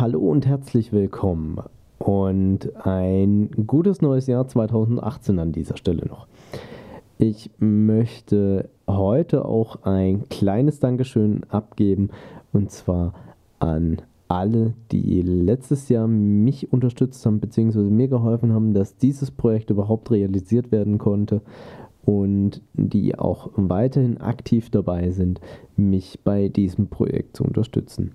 Hallo und herzlich willkommen und ein gutes neues Jahr 2018 an dieser Stelle noch. Ich möchte heute auch ein kleines Dankeschön abgeben und zwar an alle, die letztes Jahr mich unterstützt haben bzw. mir geholfen haben, dass dieses Projekt überhaupt realisiert werden konnte und die auch weiterhin aktiv dabei sind, mich bei diesem Projekt zu unterstützen.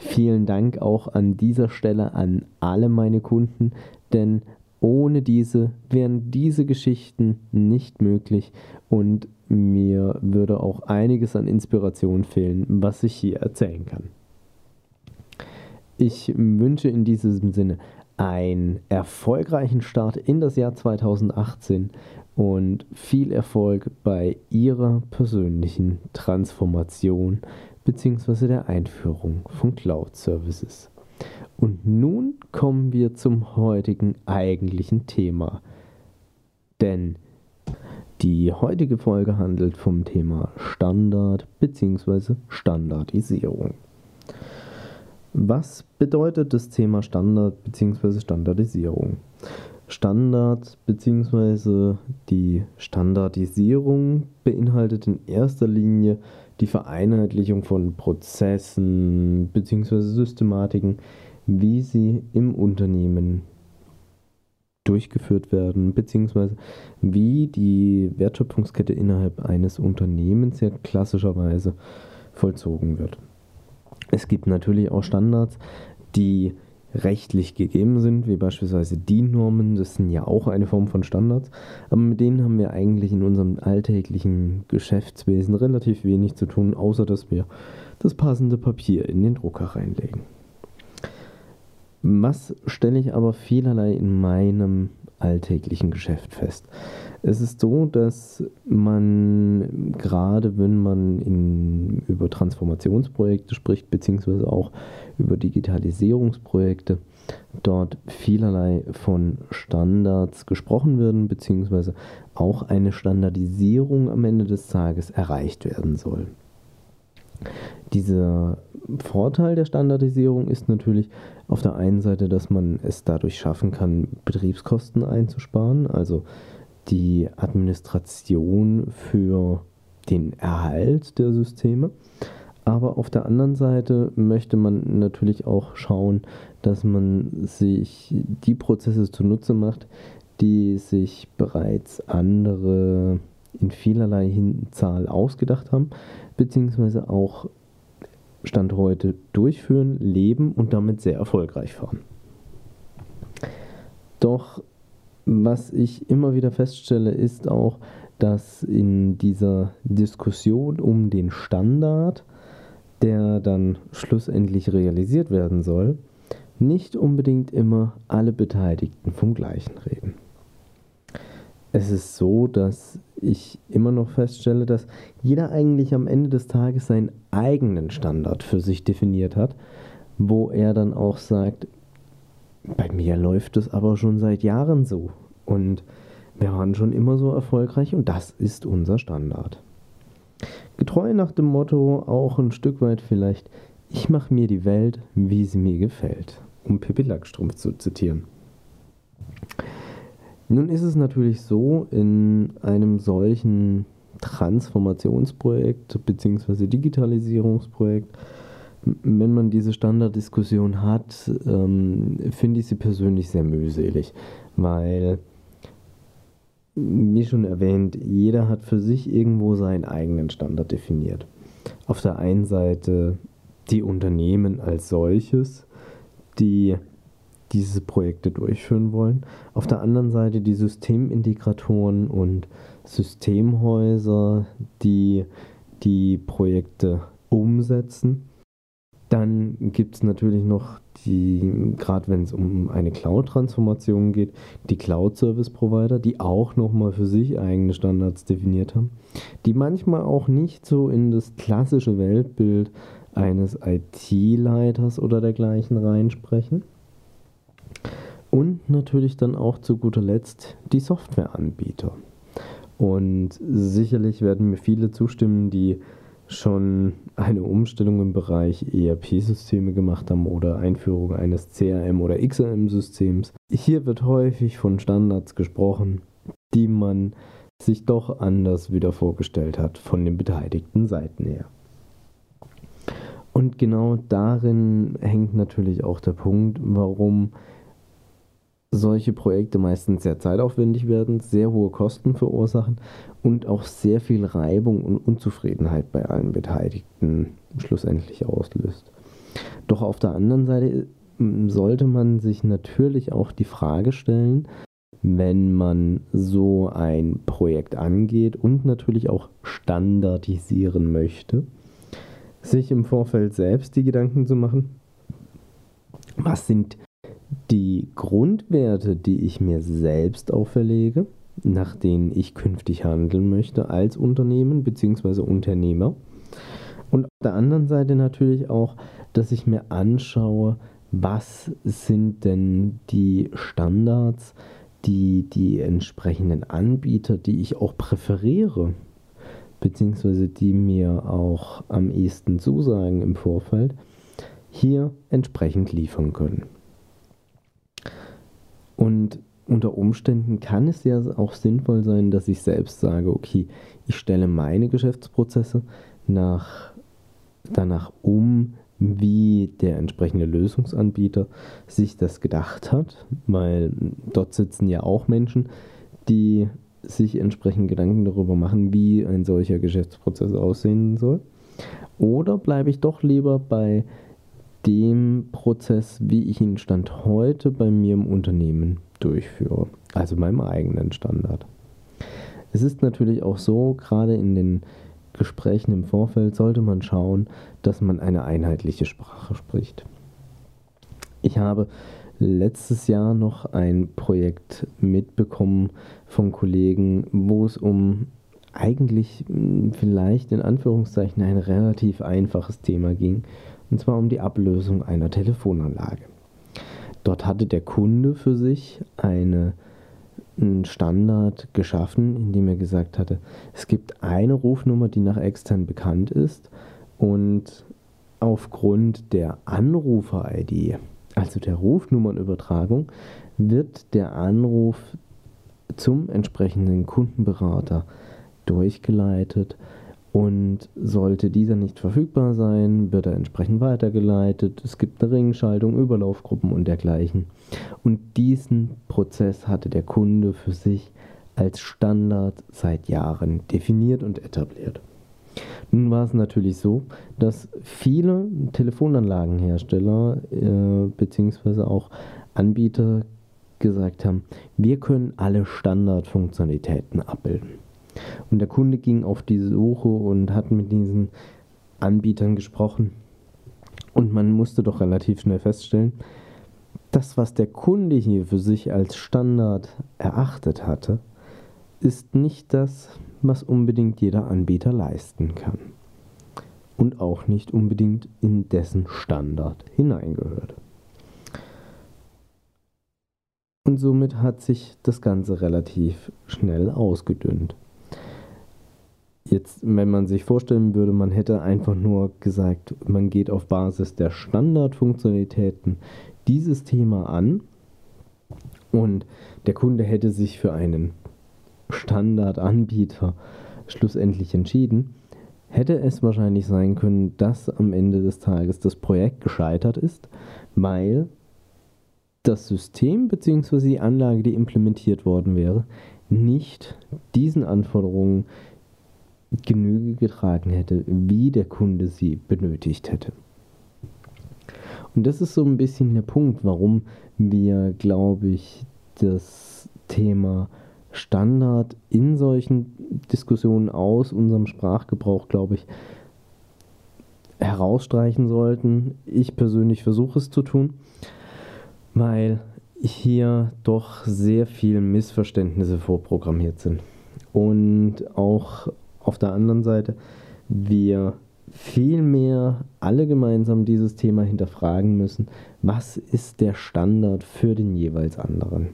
Vielen Dank auch an dieser Stelle an alle meine Kunden, denn ohne diese wären diese Geschichten nicht möglich und mir würde auch einiges an Inspiration fehlen, was ich hier erzählen kann. Ich wünsche in diesem Sinne einen erfolgreichen Start in das Jahr 2018 und viel Erfolg bei Ihrer persönlichen Transformation bzw. der Einführung von Cloud Services. Und nun kommen wir zum heutigen eigentlichen Thema. Denn die heutige Folge handelt vom Thema Standard bzw. Standardisierung. Was bedeutet das Thema Standard bzw. Standardisierung? Standard bzw. die Standardisierung beinhaltet in erster Linie die Vereinheitlichung von Prozessen bzw. Systematiken, wie sie im Unternehmen durchgeführt werden, beziehungsweise wie die Wertschöpfungskette innerhalb eines Unternehmens ja klassischerweise vollzogen wird. Es gibt natürlich auch Standards, die rechtlich gegeben sind, wie beispielsweise DIN-Normen, das sind ja auch eine Form von Standards, aber mit denen haben wir eigentlich in unserem alltäglichen Geschäftswesen relativ wenig zu tun, außer dass wir das passende Papier in den Drucker reinlegen. Was stelle ich aber vielerlei in meinem alltäglichen Geschäft fest? Es ist so, dass man gerade wenn man in, über Transformationsprojekte spricht, beziehungsweise auch über Digitalisierungsprojekte, dort vielerlei von Standards gesprochen werden, beziehungsweise auch eine Standardisierung am Ende des Tages erreicht werden soll. Dieser Vorteil der Standardisierung ist natürlich auf der einen Seite, dass man es dadurch schaffen kann, Betriebskosten einzusparen, also die Administration für den Erhalt der Systeme. Aber auf der anderen Seite möchte man natürlich auch schauen, dass man sich die Prozesse zunutze macht, die sich bereits andere in vielerlei Zahl ausgedacht haben, beziehungsweise auch Stand heute durchführen, leben und damit sehr erfolgreich fahren. Doch was ich immer wieder feststelle, ist auch, dass in dieser Diskussion um den Standard, der dann schlussendlich realisiert werden soll, nicht unbedingt immer alle Beteiligten vom gleichen reden. Es ist so, dass ich immer noch feststelle, dass jeder eigentlich am Ende des Tages seinen eigenen Standard für sich definiert hat, wo er dann auch sagt, bei mir läuft es aber schon seit Jahren so. Und wir waren schon immer so erfolgreich und das ist unser Standard. Getreu nach dem Motto auch ein Stück weit vielleicht, ich mache mir die Welt, wie sie mir gefällt, um Pippi Lackstrumpf zu zitieren. Nun ist es natürlich so, in einem solchen Transformationsprojekt bzw. Digitalisierungsprojekt wenn man diese Standarddiskussion hat, ähm, finde ich sie persönlich sehr mühselig, weil, wie schon erwähnt, jeder hat für sich irgendwo seinen eigenen Standard definiert. Auf der einen Seite die Unternehmen als solches, die diese Projekte durchführen wollen. Auf der anderen Seite die Systemintegratoren und Systemhäuser, die die Projekte umsetzen Dann gibt es natürlich noch die, gerade wenn es um eine Cloud-Transformation geht, die Cloud-Service-Provider, die auch nochmal für sich eigene Standards definiert haben, die manchmal auch nicht so in das klassische Weltbild eines IT-Leiters oder dergleichen reinsprechen. Und natürlich dann auch zu guter Letzt die Softwareanbieter. Und sicherlich werden mir viele zustimmen, die schon eine Umstellung im Bereich ERP-Systeme gemacht haben oder Einführung eines CRM- oder XRM-Systems. Hier wird häufig von Standards gesprochen, die man sich doch anders wieder vorgestellt hat von den beteiligten Seiten her. Und genau darin hängt natürlich auch der Punkt, warum solche Projekte meistens sehr zeitaufwendig werden, sehr hohe Kosten verursachen und auch sehr viel Reibung und Unzufriedenheit bei allen Beteiligten schlussendlich auslöst. Doch auf der anderen Seite hm, sollte man sich natürlich auch die Frage stellen, wenn man so ein Projekt angeht und natürlich auch standardisieren möchte, sich im Vorfeld selbst die Gedanken zu machen, was sind die Grundwerte, die ich mir selbst auferlege, nach denen ich künftig handeln möchte als Unternehmen bzw. Unternehmer. Und auf der anderen Seite natürlich auch, dass ich mir anschaue, was sind denn die Standards, die die entsprechenden Anbieter, die ich auch präferiere, beziehungsweise die mir auch am ehesten zusagen im Vorfeld, hier entsprechend liefern können. Und unter Umständen kann es ja auch sinnvoll sein, dass ich selbst sage, okay, ich stelle meine Geschäftsprozesse nach, danach um, wie der entsprechende Lösungsanbieter sich das gedacht hat, weil dort sitzen ja auch Menschen, die sich entsprechend Gedanken darüber machen, wie ein solcher Geschäftsprozess aussehen soll. Oder bleibe ich doch lieber bei dem Prozess, wie ich ihn Stand heute bei mir im Unternehmen durchführe, also meinem eigenen Standard. Es ist natürlich auch so, gerade in den Gesprächen im Vorfeld sollte man schauen, dass man eine einheitliche Sprache spricht. Ich habe letztes Jahr noch ein Projekt mitbekommen von Kollegen, wo es um eigentlich hm, vielleicht in Anführungszeichen ein relativ einfaches Thema ging und zwar um die Ablösung einer Telefonanlage. Dort hatte der Kunde für sich eine, einen Standard geschaffen, indem er gesagt hatte, es gibt eine Rufnummer, die nach extern bekannt ist und aufgrund der Anrufer-ID, also der Rufnummernübertragung, wird der Anruf zum entsprechenden Kundenberater durchgeleitet und sollte dieser nicht verfügbar sein, wird er entsprechend weitergeleitet. Es gibt eine Ringschaltung, Überlaufgruppen und dergleichen. Und diesen Prozess hatte der Kunde für sich als Standard seit Jahren definiert und etabliert. Nun war es natürlich so, dass viele Telefonanlagenhersteller äh, bzw. auch Anbieter gesagt haben, wir können alle Standardfunktionalitäten abbilden. Und der Kunde ging auf die Suche und hat mit diesen Anbietern gesprochen. Und man musste doch relativ schnell feststellen, das, was der Kunde hier für sich als Standard erachtet hatte, ist nicht das, was unbedingt jeder Anbieter leisten kann. Und auch nicht unbedingt in dessen Standard hineingehört. Und somit hat sich das Ganze relativ schnell ausgedünnt. Jetzt, wenn man sich vorstellen würde, man hätte einfach nur gesagt, man geht auf Basis der Standardfunktionalitäten dieses Thema an und der Kunde hätte sich für einen Standardanbieter schlussendlich entschieden, hätte es wahrscheinlich sein können, dass am Ende des Tages das Projekt gescheitert ist, weil das System bzw. die Anlage, die implementiert worden wäre, nicht diesen Anforderungen Genüge getragen hätte, wie der Kunde sie benötigt hätte. Und das ist so ein bisschen der Punkt, warum wir, glaube ich, das Thema Standard in solchen Diskussionen aus unserem Sprachgebrauch, glaube ich, herausstreichen sollten. Ich persönlich versuche es zu tun, weil hier doch sehr viele Missverständnisse vorprogrammiert sind. Und auch auf der anderen Seite, wir vielmehr alle gemeinsam dieses Thema hinterfragen müssen, was ist der Standard für den jeweils anderen.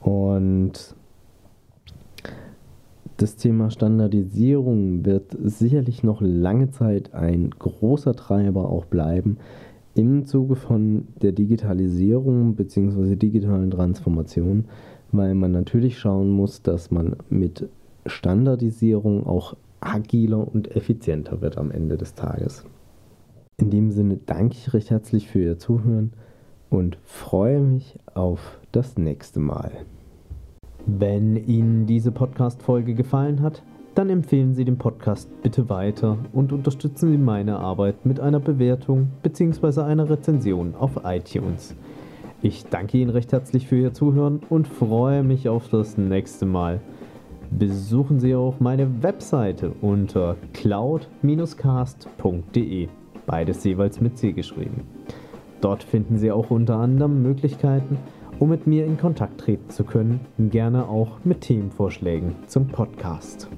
Und das Thema Standardisierung wird sicherlich noch lange Zeit ein großer Treiber auch bleiben im Zuge von der Digitalisierung bzw. digitalen Transformation, weil man natürlich schauen muss, dass man mit Standardisierung auch agiler und effizienter wird am Ende des Tages. In dem Sinne danke ich recht herzlich für Ihr Zuhören und freue mich auf das nächste Mal. Wenn Ihnen diese Podcast-Folge gefallen hat, dann empfehlen Sie den Podcast bitte weiter und unterstützen Sie meine Arbeit mit einer Bewertung bzw. einer Rezension auf iTunes. Ich danke Ihnen recht herzlich für Ihr Zuhören und freue mich auf das nächste Mal. Besuchen Sie auch meine Webseite unter cloud-cast.de, beides jeweils mit C geschrieben. Dort finden Sie auch unter anderem Möglichkeiten, um mit mir in Kontakt treten zu können, gerne auch mit Themenvorschlägen zum Podcast.